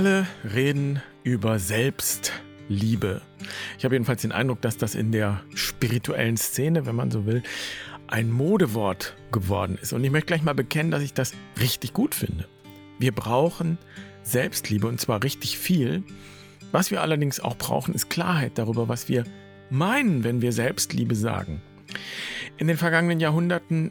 Alle reden über Selbstliebe. Ich habe jedenfalls den Eindruck, dass das in der spirituellen Szene, wenn man so will, ein Modewort geworden ist. Und ich möchte gleich mal bekennen, dass ich das richtig gut finde. Wir brauchen Selbstliebe und zwar richtig viel. Was wir allerdings auch brauchen, ist Klarheit darüber, was wir meinen, wenn wir Selbstliebe sagen. In den vergangenen Jahrhunderten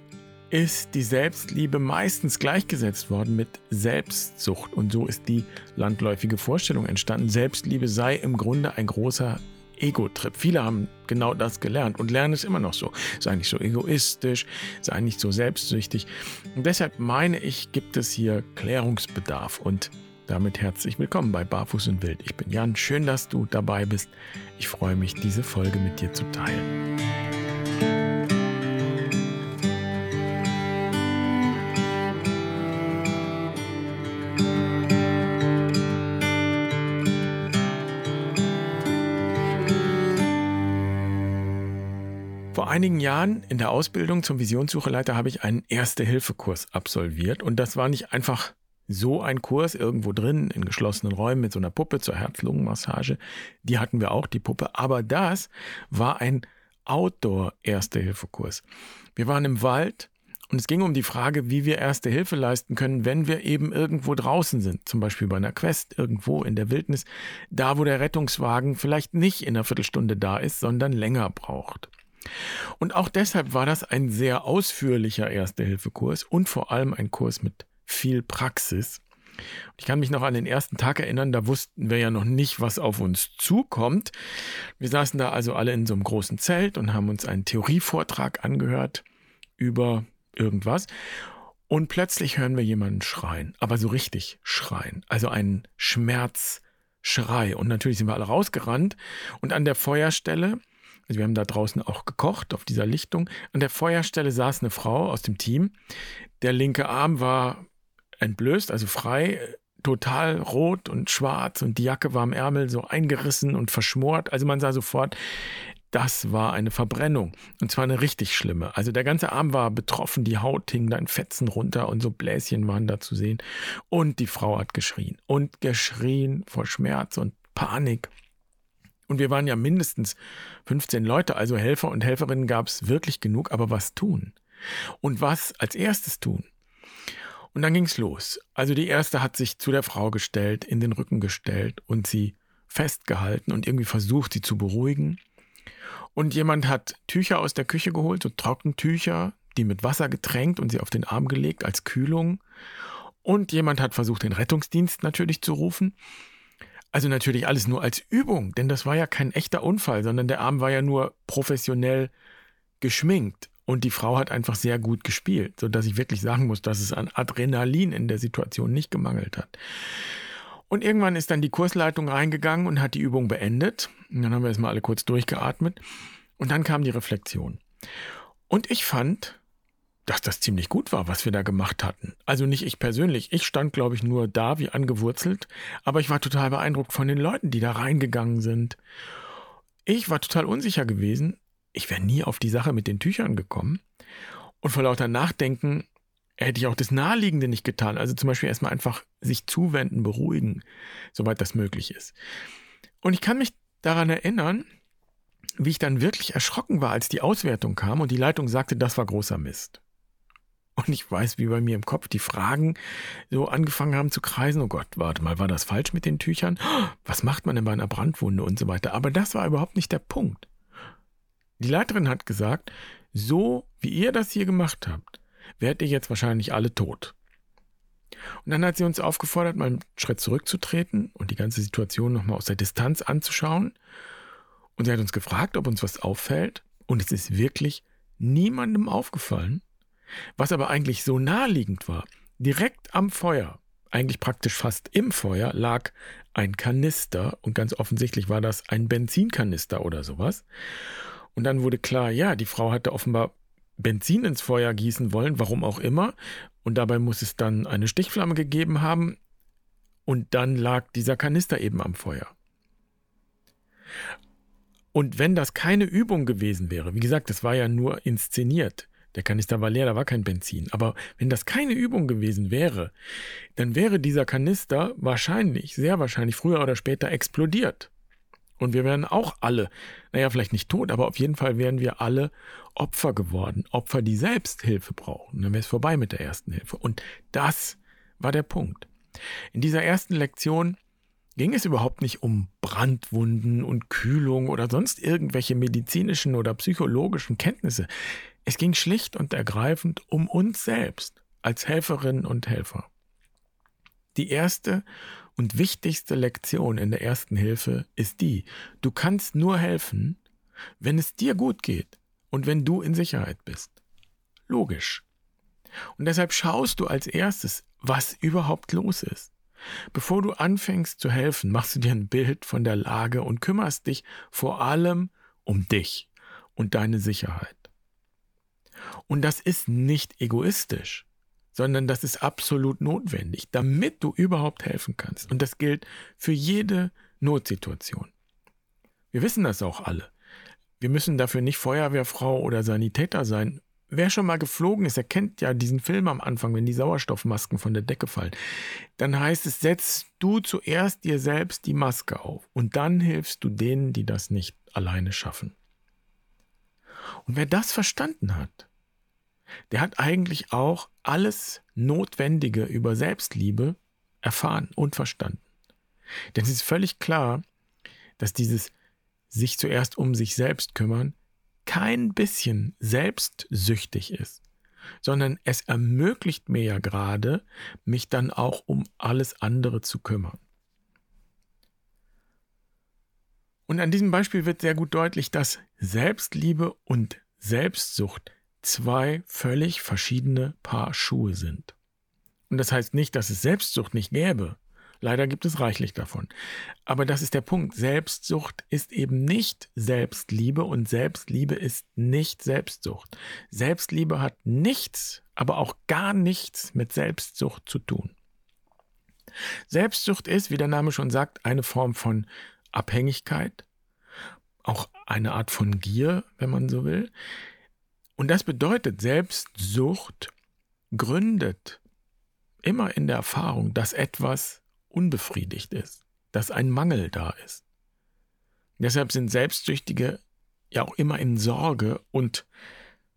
ist die Selbstliebe meistens gleichgesetzt worden mit Selbstsucht. Und so ist die landläufige Vorstellung entstanden, Selbstliebe sei im Grunde ein großer Ego-Trip. Viele haben genau das gelernt und lernen es immer noch so. Sei nicht so egoistisch, sei nicht so selbstsüchtig. Und deshalb meine ich, gibt es hier Klärungsbedarf. Und damit herzlich willkommen bei Barfuß und Wild. Ich bin Jan, schön, dass du dabei bist. Ich freue mich, diese Folge mit dir zu teilen. Vor einigen Jahren in der Ausbildung zum Visionssucheleiter habe ich einen Erste-Hilfe-Kurs absolviert und das war nicht einfach so ein Kurs irgendwo drin in geschlossenen Räumen mit so einer Puppe zur Herz-Lungen-Massage. Die hatten wir auch, die Puppe. Aber das war ein Outdoor-Erste-Hilfe-Kurs. Wir waren im Wald und es ging um die Frage, wie wir Erste Hilfe leisten können, wenn wir eben irgendwo draußen sind, zum Beispiel bei einer Quest, irgendwo in der Wildnis, da wo der Rettungswagen vielleicht nicht in einer Viertelstunde da ist, sondern länger braucht. Und auch deshalb war das ein sehr ausführlicher Erste-Hilfe-Kurs und vor allem ein Kurs mit viel Praxis. Ich kann mich noch an den ersten Tag erinnern, da wussten wir ja noch nicht, was auf uns zukommt. Wir saßen da also alle in so einem großen Zelt und haben uns einen Theorievortrag angehört über irgendwas. Und plötzlich hören wir jemanden schreien, aber so richtig schreien, also einen Schmerzschrei. Und natürlich sind wir alle rausgerannt und an der Feuerstelle also wir haben da draußen auch gekocht auf dieser Lichtung. An der Feuerstelle saß eine Frau aus dem Team. Der linke Arm war entblößt, also frei, total rot und schwarz und die Jacke war am Ärmel so eingerissen und verschmort. Also man sah sofort, das war eine Verbrennung. Und zwar eine richtig schlimme. Also der ganze Arm war betroffen, die Haut hing da in Fetzen runter und so Bläschen waren da zu sehen. Und die Frau hat geschrien und geschrien vor Schmerz und Panik. Und wir waren ja mindestens 15 Leute, also Helfer und Helferinnen gab es wirklich genug, aber was tun? Und was als erstes tun? Und dann ging's los. Also die erste hat sich zu der Frau gestellt, in den Rücken gestellt und sie festgehalten und irgendwie versucht, sie zu beruhigen. Und jemand hat Tücher aus der Küche geholt, so Trockentücher, die mit Wasser getränkt und sie auf den Arm gelegt als Kühlung. Und jemand hat versucht, den Rettungsdienst natürlich zu rufen. Also natürlich alles nur als Übung, denn das war ja kein echter Unfall, sondern der Arm war ja nur professionell geschminkt. Und die Frau hat einfach sehr gut gespielt, sodass ich wirklich sagen muss, dass es an Adrenalin in der Situation nicht gemangelt hat. Und irgendwann ist dann die Kursleitung reingegangen und hat die Übung beendet. Und dann haben wir erstmal alle kurz durchgeatmet. Und dann kam die Reflexion. Und ich fand, dass das ziemlich gut war, was wir da gemacht hatten. Also nicht ich persönlich. Ich stand, glaube ich, nur da wie angewurzelt, aber ich war total beeindruckt von den Leuten, die da reingegangen sind. Ich war total unsicher gewesen. Ich wäre nie auf die Sache mit den Tüchern gekommen. Und vor lauter Nachdenken hätte ich auch das Naheliegende nicht getan. Also zum Beispiel erstmal einfach sich zuwenden, beruhigen, soweit das möglich ist. Und ich kann mich daran erinnern, wie ich dann wirklich erschrocken war, als die Auswertung kam und die Leitung sagte, das war großer Mist. Und ich weiß, wie bei mir im Kopf die Fragen so angefangen haben zu kreisen. Oh Gott, warte mal, war das falsch mit den Tüchern? Was macht man denn bei einer Brandwunde und so weiter? Aber das war überhaupt nicht der Punkt. Die Leiterin hat gesagt, so wie ihr das hier gemacht habt, werdet ihr jetzt wahrscheinlich alle tot. Und dann hat sie uns aufgefordert, mal einen Schritt zurückzutreten und die ganze Situation nochmal aus der Distanz anzuschauen. Und sie hat uns gefragt, ob uns was auffällt. Und es ist wirklich niemandem aufgefallen, was aber eigentlich so naheliegend war, direkt am Feuer, eigentlich praktisch fast im Feuer, lag ein Kanister und ganz offensichtlich war das ein Benzinkanister oder sowas. Und dann wurde klar, ja, die Frau hatte offenbar Benzin ins Feuer gießen wollen, warum auch immer. Und dabei muss es dann eine Stichflamme gegeben haben. Und dann lag dieser Kanister eben am Feuer. Und wenn das keine Übung gewesen wäre, wie gesagt, das war ja nur inszeniert, Der Kanister war leer, da war kein Benzin. Aber wenn das keine Übung gewesen wäre, dann wäre dieser Kanister wahrscheinlich, sehr wahrscheinlich früher oder später explodiert. Und wir wären auch alle, naja, vielleicht nicht tot, aber auf jeden Fall wären wir alle Opfer geworden. Opfer, die selbst Hilfe brauchen. Dann wäre es vorbei mit der ersten Hilfe. Und das war der Punkt. In dieser ersten Lektion ging es überhaupt nicht um Brandwunden und Kühlung oder sonst irgendwelche medizinischen oder psychologischen Kenntnisse. Es ging schlicht und ergreifend um uns selbst als Helferinnen und Helfer. Die erste und wichtigste Lektion in der ersten Hilfe ist die, du kannst nur helfen, wenn es dir gut geht und wenn du in Sicherheit bist. Logisch. Und deshalb schaust du als erstes, was überhaupt los ist. Bevor du anfängst zu helfen, machst du dir ein Bild von der Lage und kümmerst dich vor allem um dich und deine Sicherheit. Und das ist nicht egoistisch sondern das ist absolut notwendig, damit du überhaupt helfen kannst. Und das gilt für jede Notsituation. Wir wissen das auch alle. Wir müssen dafür nicht Feuerwehrfrau oder Sanitäter sein. Wer schon mal geflogen ist, erkennt ja diesen Film am Anfang, wenn die Sauerstoffmasken von der Decke fallen. Dann heißt es, setz du zuerst dir selbst die Maske auf und dann hilfst du denen, die das nicht alleine schaffen. Und wer das verstanden hat, der hat eigentlich auch alles Notwendige über Selbstliebe erfahren und verstanden. Denn es ist völlig klar, dass dieses sich zuerst um sich selbst kümmern kein bisschen selbstsüchtig ist, sondern es ermöglicht mir ja gerade, mich dann auch um alles andere zu kümmern. Und an diesem Beispiel wird sehr gut deutlich, dass Selbstliebe und Selbstsucht zwei völlig verschiedene Paar Schuhe sind. Und das heißt nicht, dass es Selbstsucht nicht gäbe. Leider gibt es reichlich davon. Aber das ist der Punkt. Selbstsucht ist eben nicht Selbstliebe und Selbstliebe ist nicht Selbstsucht. Selbstliebe hat nichts, aber auch gar nichts mit Selbstsucht zu tun. Selbstsucht ist, wie der Name schon sagt, eine Form von Abhängigkeit, auch eine Art von Gier, wenn man so will. Und das bedeutet, Selbstsucht gründet immer in der Erfahrung, dass etwas unbefriedigt ist, dass ein Mangel da ist. Deshalb sind Selbstsüchtige ja auch immer in Sorge und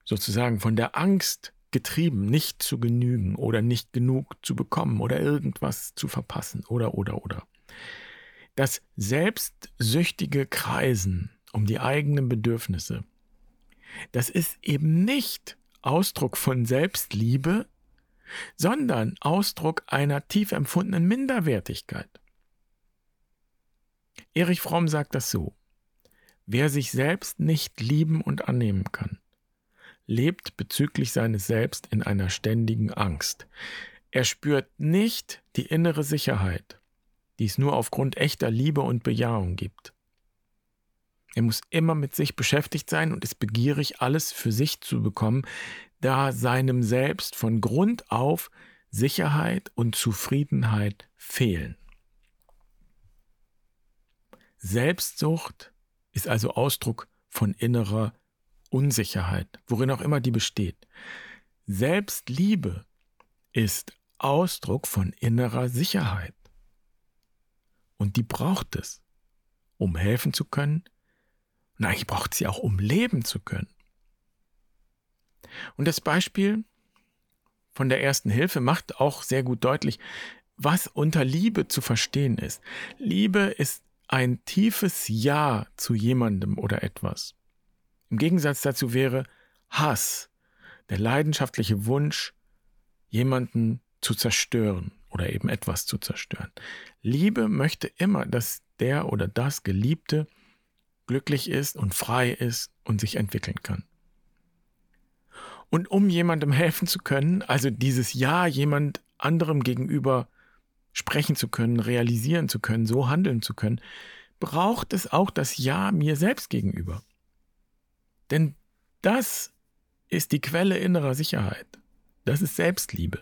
sozusagen von der Angst getrieben, nicht zu genügen oder nicht genug zu bekommen oder irgendwas zu verpassen oder oder oder. Das selbstsüchtige Kreisen um die eigenen Bedürfnisse das ist eben nicht Ausdruck von Selbstliebe, sondern Ausdruck einer tief empfundenen Minderwertigkeit. Erich Fromm sagt das so. Wer sich selbst nicht lieben und annehmen kann, lebt bezüglich seines Selbst in einer ständigen Angst. Er spürt nicht die innere Sicherheit, die es nur aufgrund echter Liebe und Bejahung gibt. Er muss immer mit sich beschäftigt sein und ist begierig, alles für sich zu bekommen, da seinem Selbst von Grund auf Sicherheit und Zufriedenheit fehlen. Selbstsucht ist also Ausdruck von innerer Unsicherheit, worin auch immer die besteht. Selbstliebe ist Ausdruck von innerer Sicherheit. Und die braucht es, um helfen zu können, und eigentlich braucht sie auch, um leben zu können. Und das Beispiel von der ersten Hilfe macht auch sehr gut deutlich, was unter Liebe zu verstehen ist. Liebe ist ein tiefes Ja zu jemandem oder etwas. Im Gegensatz dazu wäre Hass, der leidenschaftliche Wunsch, jemanden zu zerstören oder eben etwas zu zerstören. Liebe möchte immer, dass der oder das Geliebte glücklich ist und frei ist und sich entwickeln kann. Und um jemandem helfen zu können, also dieses Ja jemand anderem gegenüber sprechen zu können, realisieren zu können, so handeln zu können, braucht es auch das Ja mir selbst gegenüber. Denn das ist die Quelle innerer Sicherheit. Das ist Selbstliebe.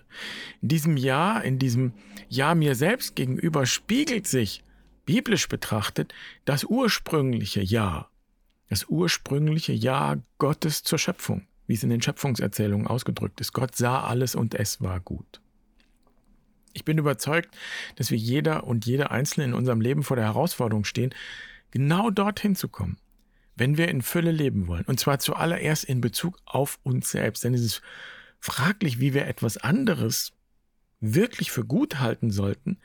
In diesem Ja, in diesem Ja mir selbst gegenüber spiegelt sich biblisch betrachtet das ursprüngliche Ja, das ursprüngliche Ja Gottes zur Schöpfung wie es in den Schöpfungserzählungen ausgedrückt ist. Gott sah alles und es war gut. Ich bin überzeugt, dass wir jeder und jede Einzelne in unserem Leben vor der Herausforderung stehen, genau dorthin zu kommen, wenn wir in Fülle leben wollen. Und zwar zuallererst in Bezug auf uns selbst. Denn es ist fraglich, wie wir etwas anderes wirklich für gut halten sollten,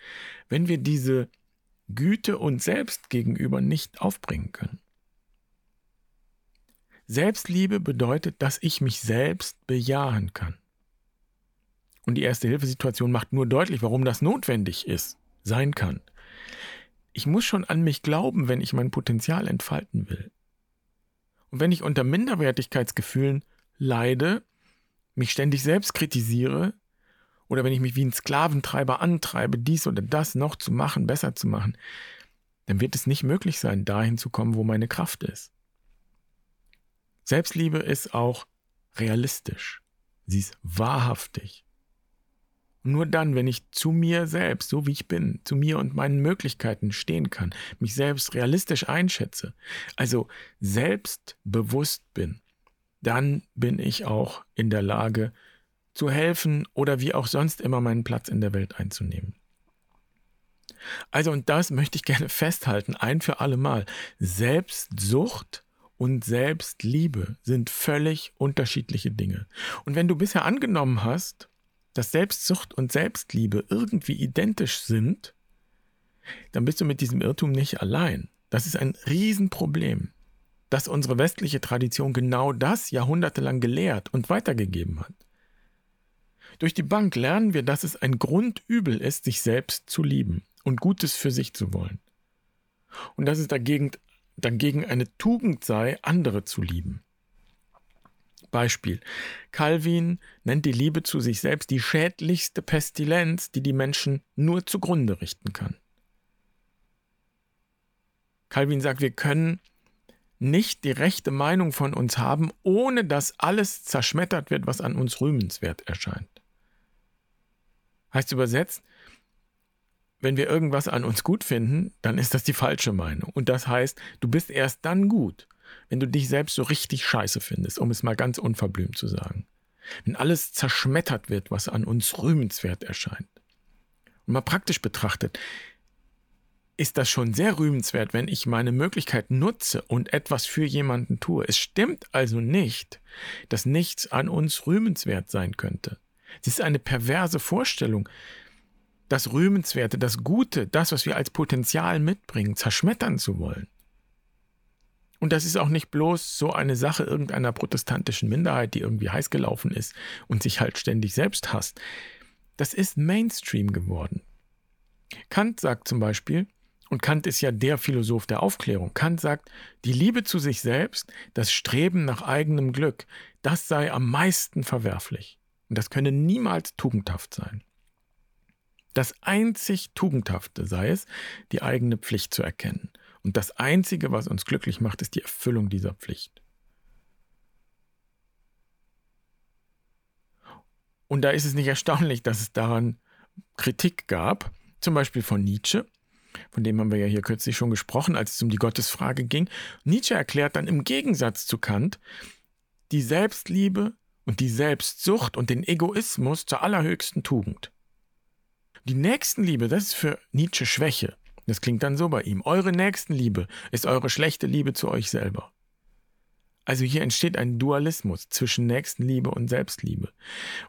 wenn wir diese Güte uns selbst gegenüber nicht aufbringen können. Selbstliebe bedeutet, dass ich mich selbst bejahen kann. Und die erste Hilfesituation macht nur deutlich, warum das notwendig ist, sein kann. Ich muss schon an mich glauben, wenn ich mein Potenzial entfalten will. Und wenn ich unter Minderwertigkeitsgefühlen leide, mich ständig selbst kritisiere, oder wenn ich mich wie ein Sklaventreiber antreibe, dies oder das noch zu machen, besser zu machen, dann wird es nicht möglich sein, dahin zu kommen, wo meine Kraft ist. Selbstliebe ist auch realistisch. Sie ist wahrhaftig. Nur dann, wenn ich zu mir selbst, so wie ich bin, zu mir und meinen Möglichkeiten stehen kann, mich selbst realistisch einschätze, also selbstbewusst bin, dann bin ich auch in der Lage zu helfen oder wie auch sonst immer meinen Platz in der Welt einzunehmen. Also, und das möchte ich gerne festhalten, ein für alle Mal. Selbstsucht und Selbstliebe sind völlig unterschiedliche Dinge. Und wenn du bisher angenommen hast, dass Selbstsucht und Selbstliebe irgendwie identisch sind, dann bist du mit diesem Irrtum nicht allein. Das ist ein Riesenproblem, dass unsere westliche Tradition genau das jahrhundertelang gelehrt und weitergegeben hat. Durch die Bank lernen wir, dass es ein Grundübel ist, sich selbst zu lieben und Gutes für sich zu wollen. Und dass es dagegen, dagegen eine Tugend sei, andere zu lieben. Beispiel. Calvin nennt die Liebe zu sich selbst die schädlichste Pestilenz, die die Menschen nur zugrunde richten kann. Calvin sagt, wir können nicht die rechte Meinung von uns haben, ohne dass alles zerschmettert wird, was an uns rühmenswert erscheint. Heißt übersetzt, wenn wir irgendwas an uns gut finden, dann ist das die falsche Meinung. Und das heißt, du bist erst dann gut, wenn du dich selbst so richtig scheiße findest, um es mal ganz unverblümt zu sagen. Wenn alles zerschmettert wird, was an uns rühmenswert erscheint. Und mal praktisch betrachtet, ist das schon sehr rühmenswert, wenn ich meine Möglichkeit nutze und etwas für jemanden tue. Es stimmt also nicht, dass nichts an uns rühmenswert sein könnte. Es ist eine perverse Vorstellung, das Rühmenswerte, das Gute, das, was wir als Potenzial mitbringen, zerschmettern zu wollen. Und das ist auch nicht bloß so eine Sache irgendeiner protestantischen Minderheit, die irgendwie heiß gelaufen ist und sich halt ständig selbst hasst. Das ist Mainstream geworden. Kant sagt zum Beispiel, und Kant ist ja der Philosoph der Aufklärung, Kant sagt, die Liebe zu sich selbst, das Streben nach eigenem Glück, das sei am meisten verwerflich. Und das könne niemals tugendhaft sein. Das einzig Tugendhafte sei es, die eigene Pflicht zu erkennen und das Einzige, was uns glücklich macht, ist die Erfüllung dieser Pflicht. Und da ist es nicht erstaunlich, dass es daran Kritik gab, zum Beispiel von Nietzsche, von dem haben wir ja hier kürzlich schon gesprochen, als es um die Gottesfrage ging. Nietzsche erklärt dann im Gegensatz zu Kant die Selbstliebe und die Selbstsucht und den Egoismus zur allerhöchsten Tugend. Die Nächstenliebe, das ist für Nietzsche Schwäche. Das klingt dann so bei ihm. Eure Nächstenliebe ist eure schlechte Liebe zu euch selber. Also hier entsteht ein Dualismus zwischen Nächstenliebe und Selbstliebe.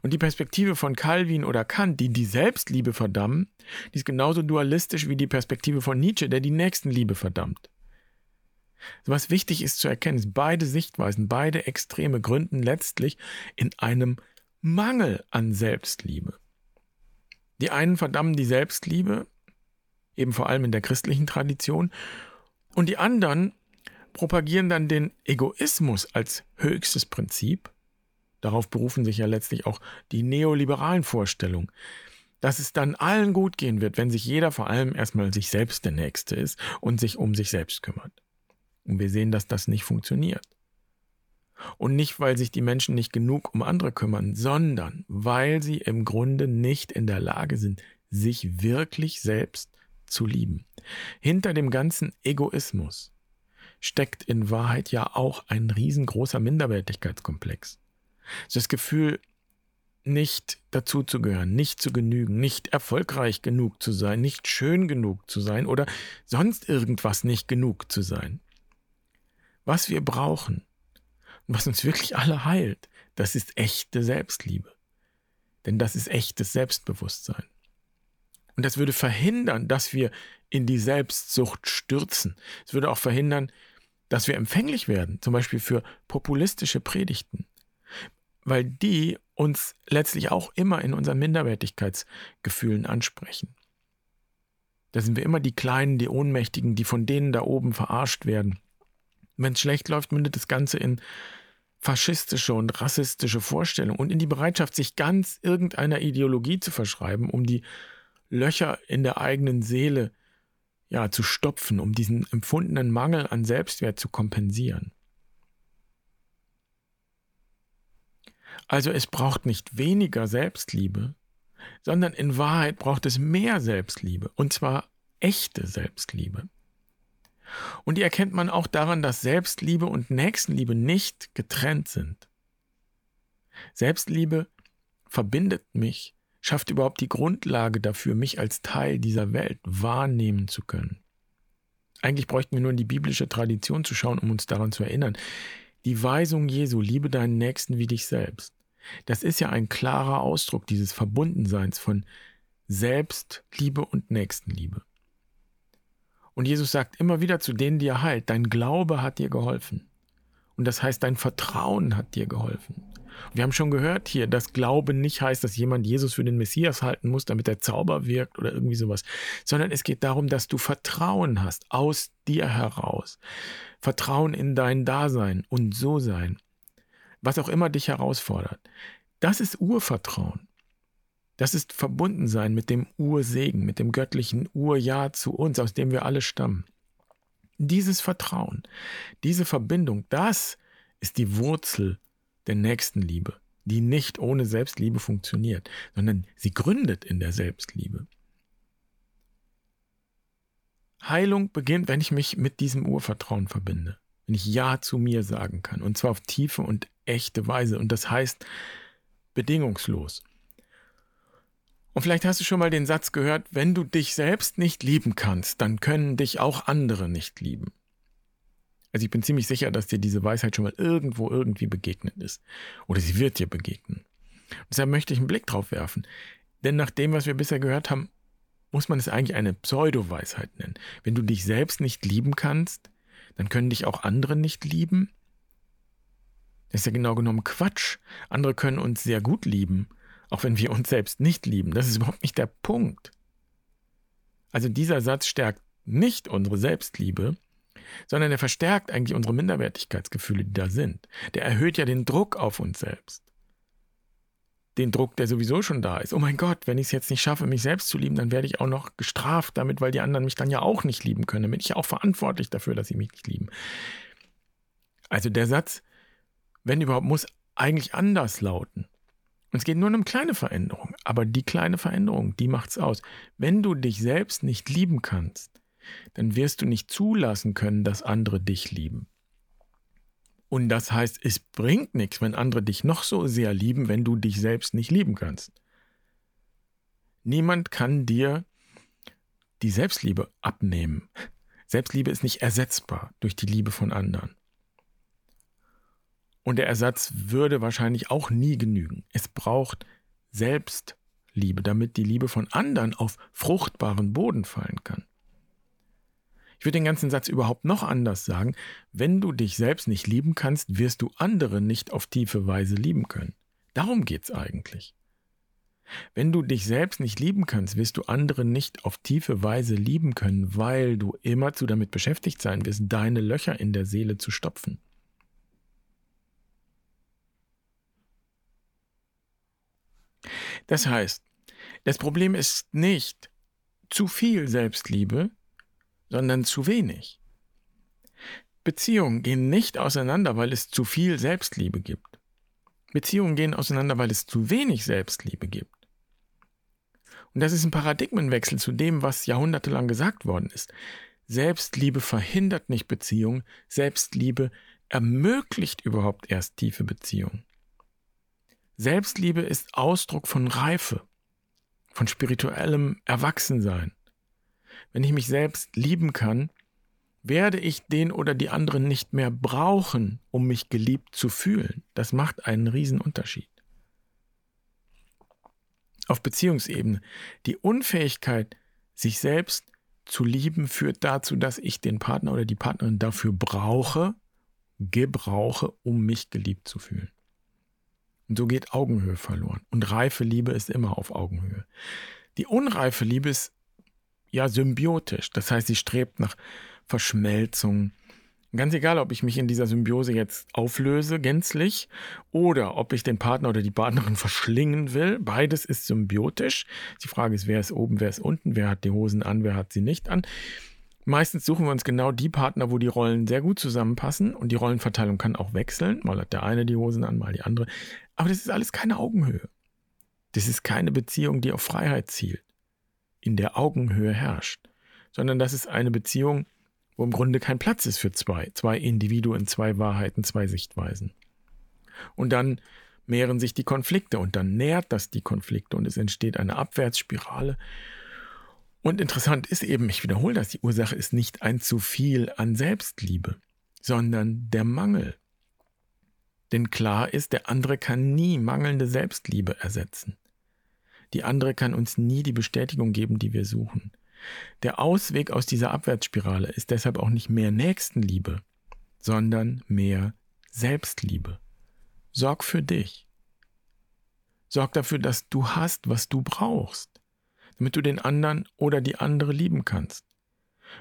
Und die Perspektive von Calvin oder Kant, die die Selbstliebe verdammen, die ist genauso dualistisch wie die Perspektive von Nietzsche, der die Nächstenliebe verdammt. Was wichtig ist zu erkennen, ist, beide Sichtweisen, beide Extreme gründen letztlich in einem Mangel an Selbstliebe. Die einen verdammen die Selbstliebe, eben vor allem in der christlichen Tradition. Und die anderen propagieren dann den Egoismus als höchstes Prinzip. Darauf berufen sich ja letztlich auch die neoliberalen Vorstellungen, dass es dann allen gut gehen wird, wenn sich jeder vor allem erstmal sich selbst der Nächste ist und sich um sich selbst kümmert. Und wir sehen, dass das nicht funktioniert. Und nicht, weil sich die Menschen nicht genug um andere kümmern, sondern weil sie im Grunde nicht in der Lage sind, sich wirklich selbst zu lieben. Hinter dem ganzen Egoismus steckt in Wahrheit ja auch ein riesengroßer Minderwertigkeitskomplex. Das Gefühl, nicht dazuzugehören, nicht zu genügen, nicht erfolgreich genug zu sein, nicht schön genug zu sein oder sonst irgendwas nicht genug zu sein. Was wir brauchen und was uns wirklich alle heilt, das ist echte Selbstliebe. Denn das ist echtes Selbstbewusstsein. Und das würde verhindern, dass wir in die Selbstsucht stürzen. Es würde auch verhindern, dass wir empfänglich werden, zum Beispiel für populistische Predigten, weil die uns letztlich auch immer in unseren Minderwertigkeitsgefühlen ansprechen. Da sind wir immer die Kleinen, die Ohnmächtigen, die von denen da oben verarscht werden. Wenn es schlecht läuft, mündet das Ganze in faschistische und rassistische Vorstellungen und in die Bereitschaft, sich ganz irgendeiner Ideologie zu verschreiben, um die Löcher in der eigenen Seele ja, zu stopfen, um diesen empfundenen Mangel an Selbstwert zu kompensieren. Also es braucht nicht weniger Selbstliebe, sondern in Wahrheit braucht es mehr Selbstliebe, und zwar echte Selbstliebe. Und die erkennt man auch daran, dass Selbstliebe und Nächstenliebe nicht getrennt sind. Selbstliebe verbindet mich, schafft überhaupt die Grundlage dafür, mich als Teil dieser Welt wahrnehmen zu können. Eigentlich bräuchten wir nur in die biblische Tradition zu schauen, um uns daran zu erinnern. Die Weisung Jesu, liebe deinen Nächsten wie dich selbst, das ist ja ein klarer Ausdruck dieses Verbundenseins von Selbstliebe und Nächstenliebe. Und Jesus sagt immer wieder zu denen, die er heilt, dein Glaube hat dir geholfen. Und das heißt, dein Vertrauen hat dir geholfen. Wir haben schon gehört hier, dass Glauben nicht heißt, dass jemand Jesus für den Messias halten muss, damit der Zauber wirkt oder irgendwie sowas, sondern es geht darum, dass du Vertrauen hast aus dir heraus. Vertrauen in dein Dasein und so sein. Was auch immer dich herausfordert. Das ist Urvertrauen. Das ist Verbundensein mit dem Ursegen, mit dem göttlichen Urja zu uns, aus dem wir alle stammen. Dieses Vertrauen, diese Verbindung, das ist die Wurzel der Nächstenliebe, die nicht ohne Selbstliebe funktioniert, sondern sie gründet in der Selbstliebe. Heilung beginnt, wenn ich mich mit diesem Urvertrauen verbinde, wenn ich Ja zu mir sagen kann, und zwar auf tiefe und echte Weise, und das heißt bedingungslos. Und vielleicht hast du schon mal den Satz gehört, wenn du dich selbst nicht lieben kannst, dann können dich auch andere nicht lieben. Also ich bin ziemlich sicher, dass dir diese Weisheit schon mal irgendwo irgendwie begegnet ist. Oder sie wird dir begegnen. Und deshalb möchte ich einen Blick drauf werfen. Denn nach dem, was wir bisher gehört haben, muss man es eigentlich eine Pseudo-Weisheit nennen. Wenn du dich selbst nicht lieben kannst, dann können dich auch andere nicht lieben. Das ist ja genau genommen Quatsch. Andere können uns sehr gut lieben auch wenn wir uns selbst nicht lieben. Das ist überhaupt nicht der Punkt. Also dieser Satz stärkt nicht unsere Selbstliebe, sondern er verstärkt eigentlich unsere Minderwertigkeitsgefühle, die da sind. Der erhöht ja den Druck auf uns selbst. Den Druck, der sowieso schon da ist. Oh mein Gott, wenn ich es jetzt nicht schaffe, mich selbst zu lieben, dann werde ich auch noch gestraft damit, weil die anderen mich dann ja auch nicht lieben können. Dann bin ich ja auch verantwortlich dafür, dass sie mich nicht lieben. Also der Satz, wenn überhaupt, muss eigentlich anders lauten. Es geht nur um kleine Veränderungen. Aber die kleine Veränderung, die macht's aus. Wenn du dich selbst nicht lieben kannst, dann wirst du nicht zulassen können, dass andere dich lieben. Und das heißt, es bringt nichts, wenn andere dich noch so sehr lieben, wenn du dich selbst nicht lieben kannst. Niemand kann dir die Selbstliebe abnehmen. Selbstliebe ist nicht ersetzbar durch die Liebe von anderen. Und der Ersatz würde wahrscheinlich auch nie genügen. Es braucht Selbstliebe, damit die Liebe von anderen auf fruchtbaren Boden fallen kann. Ich würde den ganzen Satz überhaupt noch anders sagen. Wenn du dich selbst nicht lieben kannst, wirst du andere nicht auf tiefe Weise lieben können. Darum geht es eigentlich. Wenn du dich selbst nicht lieben kannst, wirst du andere nicht auf tiefe Weise lieben können, weil du immerzu damit beschäftigt sein wirst, deine Löcher in der Seele zu stopfen. Das heißt, das Problem ist nicht zu viel Selbstliebe, sondern zu wenig. Beziehungen gehen nicht auseinander, weil es zu viel Selbstliebe gibt. Beziehungen gehen auseinander, weil es zu wenig Selbstliebe gibt. Und das ist ein Paradigmenwechsel zu dem, was jahrhundertelang gesagt worden ist. Selbstliebe verhindert nicht Beziehungen, Selbstliebe ermöglicht überhaupt erst tiefe Beziehungen. Selbstliebe ist Ausdruck von Reife, von spirituellem Erwachsensein. Wenn ich mich selbst lieben kann, werde ich den oder die anderen nicht mehr brauchen, um mich geliebt zu fühlen. Das macht einen Riesenunterschied. Auf Beziehungsebene. Die Unfähigkeit, sich selbst zu lieben, führt dazu, dass ich den Partner oder die Partnerin dafür brauche, gebrauche, um mich geliebt zu fühlen. Und so geht Augenhöhe verloren. Und reife Liebe ist immer auf Augenhöhe. Die unreife Liebe ist ja symbiotisch. Das heißt, sie strebt nach Verschmelzung. Ganz egal, ob ich mich in dieser Symbiose jetzt auflöse, gänzlich, oder ob ich den Partner oder die Partnerin verschlingen will. Beides ist symbiotisch. Die Frage ist, wer ist oben, wer ist unten, wer hat die Hosen an, wer hat sie nicht an. Meistens suchen wir uns genau die Partner, wo die Rollen sehr gut zusammenpassen und die Rollenverteilung kann auch wechseln. Mal hat der eine die Hosen an, mal die andere. Aber das ist alles keine Augenhöhe. Das ist keine Beziehung, die auf Freiheit zielt, in der Augenhöhe herrscht, sondern das ist eine Beziehung, wo im Grunde kein Platz ist für zwei, zwei Individuen, zwei Wahrheiten, zwei Sichtweisen. Und dann mehren sich die Konflikte und dann nährt das die Konflikte und es entsteht eine Abwärtsspirale. Und interessant ist eben, ich wiederhole das, die Ursache ist nicht ein zu viel an Selbstliebe, sondern der Mangel. Denn klar ist, der andere kann nie mangelnde Selbstliebe ersetzen. Die andere kann uns nie die Bestätigung geben, die wir suchen. Der Ausweg aus dieser Abwärtsspirale ist deshalb auch nicht mehr Nächstenliebe, sondern mehr Selbstliebe. Sorg für dich. Sorg dafür, dass du hast, was du brauchst, damit du den anderen oder die andere lieben kannst.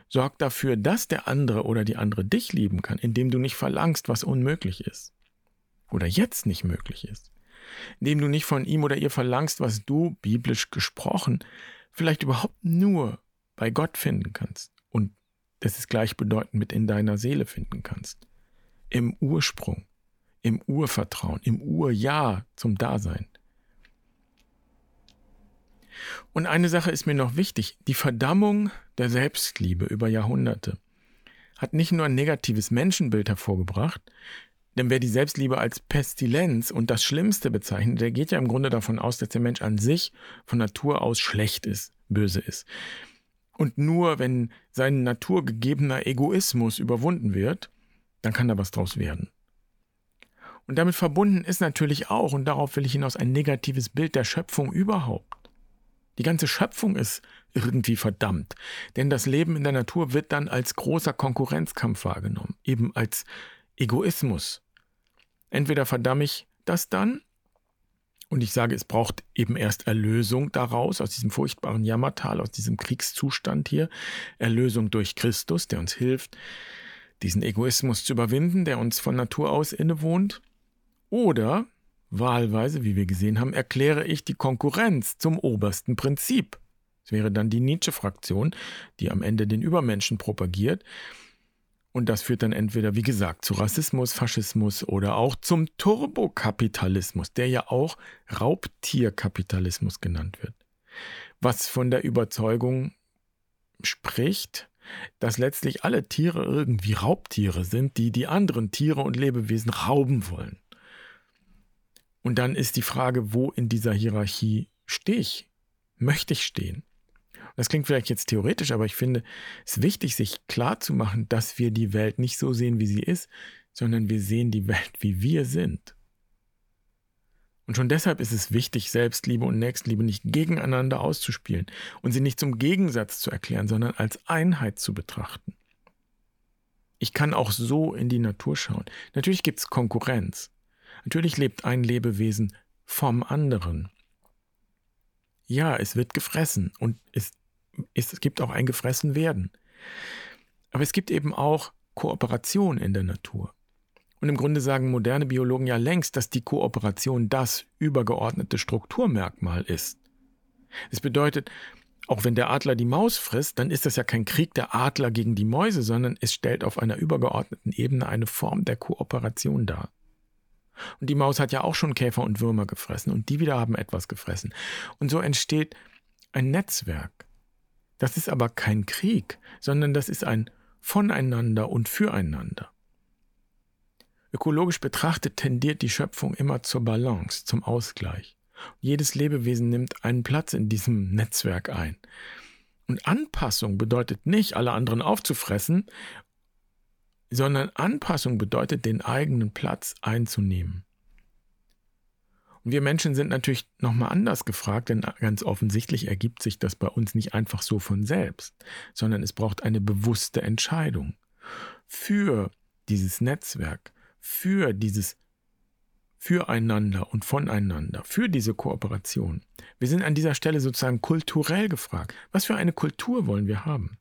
Sorg dafür, dass der andere oder die andere dich lieben kann, indem du nicht verlangst, was unmöglich ist oder jetzt nicht möglich ist, indem du nicht von ihm oder ihr verlangst, was du, biblisch gesprochen, vielleicht überhaupt nur bei Gott finden kannst und das ist gleichbedeutend mit in deiner Seele finden kannst. Im Ursprung, im Urvertrauen, im Urja zum Dasein. Und eine Sache ist mir noch wichtig, die Verdammung der Selbstliebe über Jahrhunderte hat nicht nur ein negatives Menschenbild hervorgebracht, denn wer die Selbstliebe als Pestilenz und das Schlimmste bezeichnet, der geht ja im Grunde davon aus, dass der Mensch an sich von Natur aus schlecht ist, böse ist. Und nur wenn sein naturgegebener Egoismus überwunden wird, dann kann da was draus werden. Und damit verbunden ist natürlich auch, und darauf will ich hinaus, ein negatives Bild der Schöpfung überhaupt. Die ganze Schöpfung ist irgendwie verdammt, denn das Leben in der Natur wird dann als großer Konkurrenzkampf wahrgenommen, eben als Egoismus, Entweder verdamme ich das dann und ich sage, es braucht eben erst Erlösung daraus, aus diesem furchtbaren Jammertal, aus diesem Kriegszustand hier. Erlösung durch Christus, der uns hilft, diesen Egoismus zu überwinden, der uns von Natur aus innewohnt. Oder, wahlweise, wie wir gesehen haben, erkläre ich die Konkurrenz zum obersten Prinzip. Es wäre dann die Nietzsche-Fraktion, die am Ende den Übermenschen propagiert. Und das führt dann entweder, wie gesagt, zu Rassismus, Faschismus oder auch zum Turbokapitalismus, der ja auch Raubtierkapitalismus genannt wird. Was von der Überzeugung spricht, dass letztlich alle Tiere irgendwie Raubtiere sind, die die anderen Tiere und Lebewesen rauben wollen. Und dann ist die Frage, wo in dieser Hierarchie stehe ich? Möchte ich stehen? Das klingt vielleicht jetzt theoretisch, aber ich finde es wichtig, sich klar zu machen, dass wir die Welt nicht so sehen, wie sie ist, sondern wir sehen die Welt, wie wir sind. Und schon deshalb ist es wichtig, Selbstliebe und Nächstenliebe nicht gegeneinander auszuspielen und sie nicht zum Gegensatz zu erklären, sondern als Einheit zu betrachten. Ich kann auch so in die Natur schauen. Natürlich gibt es Konkurrenz. Natürlich lebt ein Lebewesen vom anderen. Ja, es wird gefressen und es es gibt auch ein gefressen werden. Aber es gibt eben auch Kooperation in der Natur. Und im Grunde sagen moderne Biologen ja längst, dass die Kooperation das übergeordnete Strukturmerkmal ist. Es bedeutet, auch wenn der Adler die Maus frisst, dann ist das ja kein Krieg der Adler gegen die Mäuse, sondern es stellt auf einer übergeordneten Ebene eine Form der Kooperation dar. Und die Maus hat ja auch schon Käfer und Würmer gefressen und die wieder haben etwas gefressen. Und so entsteht ein Netzwerk. Das ist aber kein Krieg, sondern das ist ein Voneinander und Füreinander. Ökologisch betrachtet tendiert die Schöpfung immer zur Balance, zum Ausgleich. Jedes Lebewesen nimmt einen Platz in diesem Netzwerk ein. Und Anpassung bedeutet nicht, alle anderen aufzufressen, sondern Anpassung bedeutet, den eigenen Platz einzunehmen. Und wir Menschen sind natürlich nochmal anders gefragt, denn ganz offensichtlich ergibt sich das bei uns nicht einfach so von selbst, sondern es braucht eine bewusste Entscheidung für dieses Netzwerk, für dieses Füreinander und voneinander, für diese Kooperation. Wir sind an dieser Stelle sozusagen kulturell gefragt. Was für eine Kultur wollen wir haben?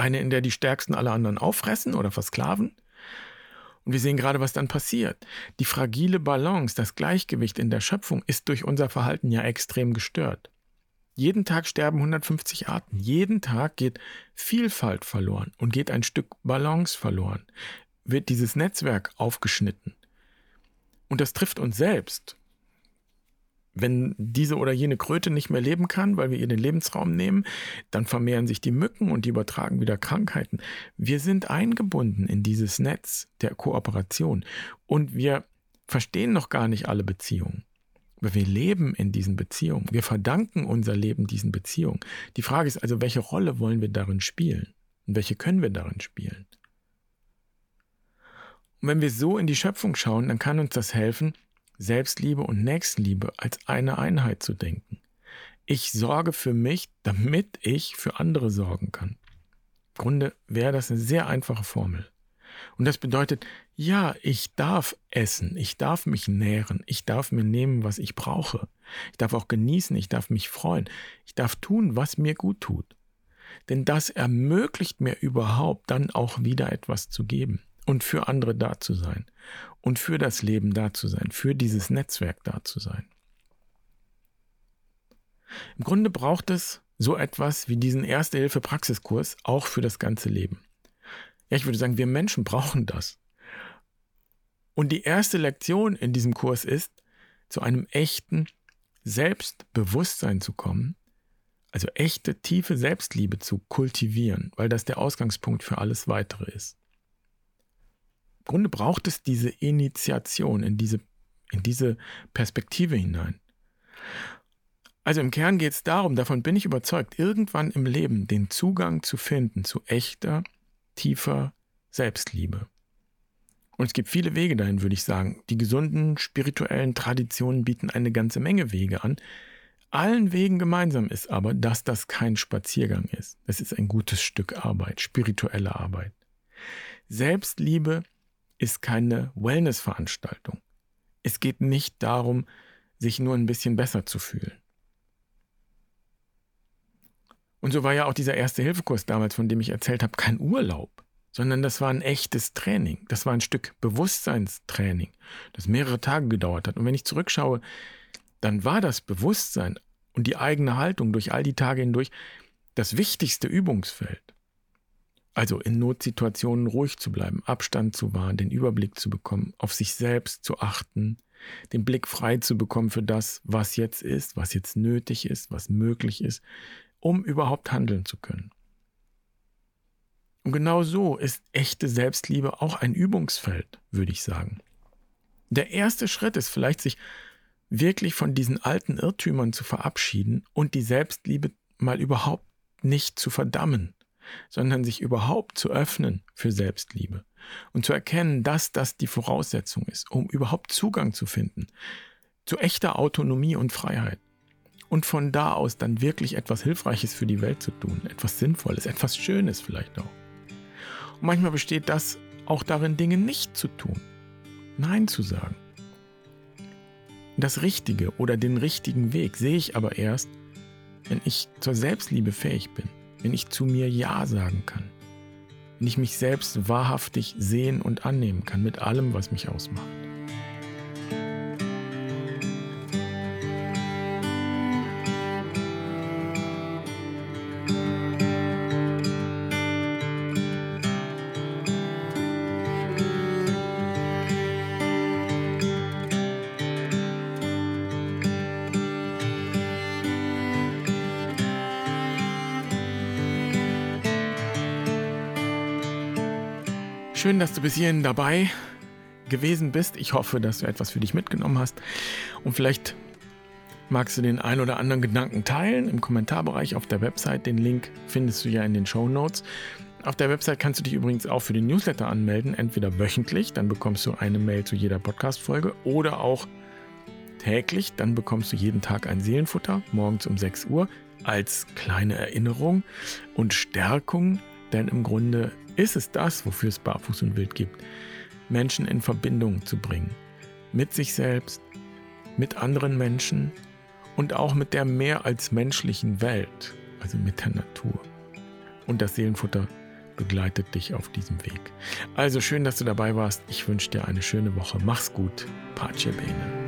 Eine, in der die Stärksten alle anderen auffressen oder versklaven? Und wir sehen gerade, was dann passiert. Die fragile Balance, das Gleichgewicht in der Schöpfung ist durch unser Verhalten ja extrem gestört. Jeden Tag sterben 150 Arten. Jeden Tag geht Vielfalt verloren und geht ein Stück Balance verloren. Wird dieses Netzwerk aufgeschnitten. Und das trifft uns selbst. Wenn diese oder jene Kröte nicht mehr leben kann, weil wir ihr den Lebensraum nehmen, dann vermehren sich die Mücken und die übertragen wieder Krankheiten. Wir sind eingebunden in dieses Netz der Kooperation und wir verstehen noch gar nicht alle Beziehungen. Aber wir leben in diesen Beziehungen. Wir verdanken unser Leben diesen Beziehungen. Die Frage ist also, welche Rolle wollen wir darin spielen? Und welche können wir darin spielen? Und wenn wir so in die Schöpfung schauen, dann kann uns das helfen, Selbstliebe und Nächstenliebe als eine Einheit zu denken. Ich sorge für mich, damit ich für andere sorgen kann. Im Grunde wäre das eine sehr einfache Formel. Und das bedeutet, ja, ich darf essen, ich darf mich nähren, ich darf mir nehmen, was ich brauche. Ich darf auch genießen, ich darf mich freuen, ich darf tun, was mir gut tut. Denn das ermöglicht mir überhaupt dann auch wieder etwas zu geben und für andere da zu sein und für das Leben da zu sein, für dieses Netzwerk da zu sein. Im Grunde braucht es so etwas wie diesen Erste-Hilfe-Praxiskurs auch für das ganze Leben. Ja, ich würde sagen, wir Menschen brauchen das. Und die erste Lektion in diesem Kurs ist, zu einem echten Selbstbewusstsein zu kommen, also echte, tiefe Selbstliebe zu kultivieren, weil das der Ausgangspunkt für alles Weitere ist. Grunde braucht es diese Initiation in diese, in diese Perspektive hinein. Also im Kern geht es darum, davon bin ich überzeugt, irgendwann im Leben den Zugang zu finden zu echter, tiefer Selbstliebe. Und es gibt viele Wege dahin, würde ich sagen. Die gesunden spirituellen Traditionen bieten eine ganze Menge Wege an. Allen Wegen gemeinsam ist aber, dass das kein Spaziergang ist. Es ist ein gutes Stück Arbeit, spirituelle Arbeit. Selbstliebe ist keine Wellness-Veranstaltung. Es geht nicht darum, sich nur ein bisschen besser zu fühlen. Und so war ja auch dieser Erste-Hilfe-Kurs damals, von dem ich erzählt habe, kein Urlaub, sondern das war ein echtes Training. Das war ein Stück Bewusstseinstraining, das mehrere Tage gedauert hat. Und wenn ich zurückschaue, dann war das Bewusstsein und die eigene Haltung durch all die Tage hindurch das wichtigste Übungsfeld. Also in Notsituationen ruhig zu bleiben, Abstand zu wahren, den Überblick zu bekommen, auf sich selbst zu achten, den Blick frei zu bekommen für das, was jetzt ist, was jetzt nötig ist, was möglich ist, um überhaupt handeln zu können. Und genau so ist echte Selbstliebe auch ein Übungsfeld, würde ich sagen. Der erste Schritt ist vielleicht, sich wirklich von diesen alten Irrtümern zu verabschieden und die Selbstliebe mal überhaupt nicht zu verdammen, sondern sich überhaupt zu öffnen für Selbstliebe und zu erkennen, dass das die Voraussetzung ist, um überhaupt Zugang zu finden zu echter Autonomie und Freiheit. Und von da aus dann wirklich etwas Hilfreiches für die Welt zu tun, etwas Sinnvolles, etwas Schönes vielleicht auch. Und manchmal besteht das auch darin, Dinge nicht zu tun, Nein zu sagen. Das Richtige oder den richtigen Weg sehe ich aber erst, wenn ich zur Selbstliebe fähig bin wenn ich zu mir Ja sagen kann, wenn ich mich selbst wahrhaftig sehen und annehmen kann mit allem, was mich ausmacht. Dass du bis hierhin dabei gewesen bist. Ich hoffe, dass du etwas für dich mitgenommen hast und vielleicht magst du den ein oder anderen Gedanken teilen im Kommentarbereich auf der Website. Den Link findest du ja in den Show Notes. Auf der Website kannst du dich übrigens auch für den Newsletter anmelden, entweder wöchentlich, dann bekommst du eine Mail zu jeder Podcast-Folge, oder auch täglich, dann bekommst du jeden Tag ein Seelenfutter, morgens um 6 Uhr, als kleine Erinnerung und Stärkung, denn im Grunde ist es das, wofür es Barfuß und Wild gibt, Menschen in Verbindung zu bringen. Mit sich selbst, mit anderen Menschen und auch mit der mehr als menschlichen Welt, also mit der Natur. Und das Seelenfutter begleitet dich auf diesem Weg. Also schön, dass du dabei warst. Ich wünsche dir eine schöne Woche. Mach's gut. Pace bene.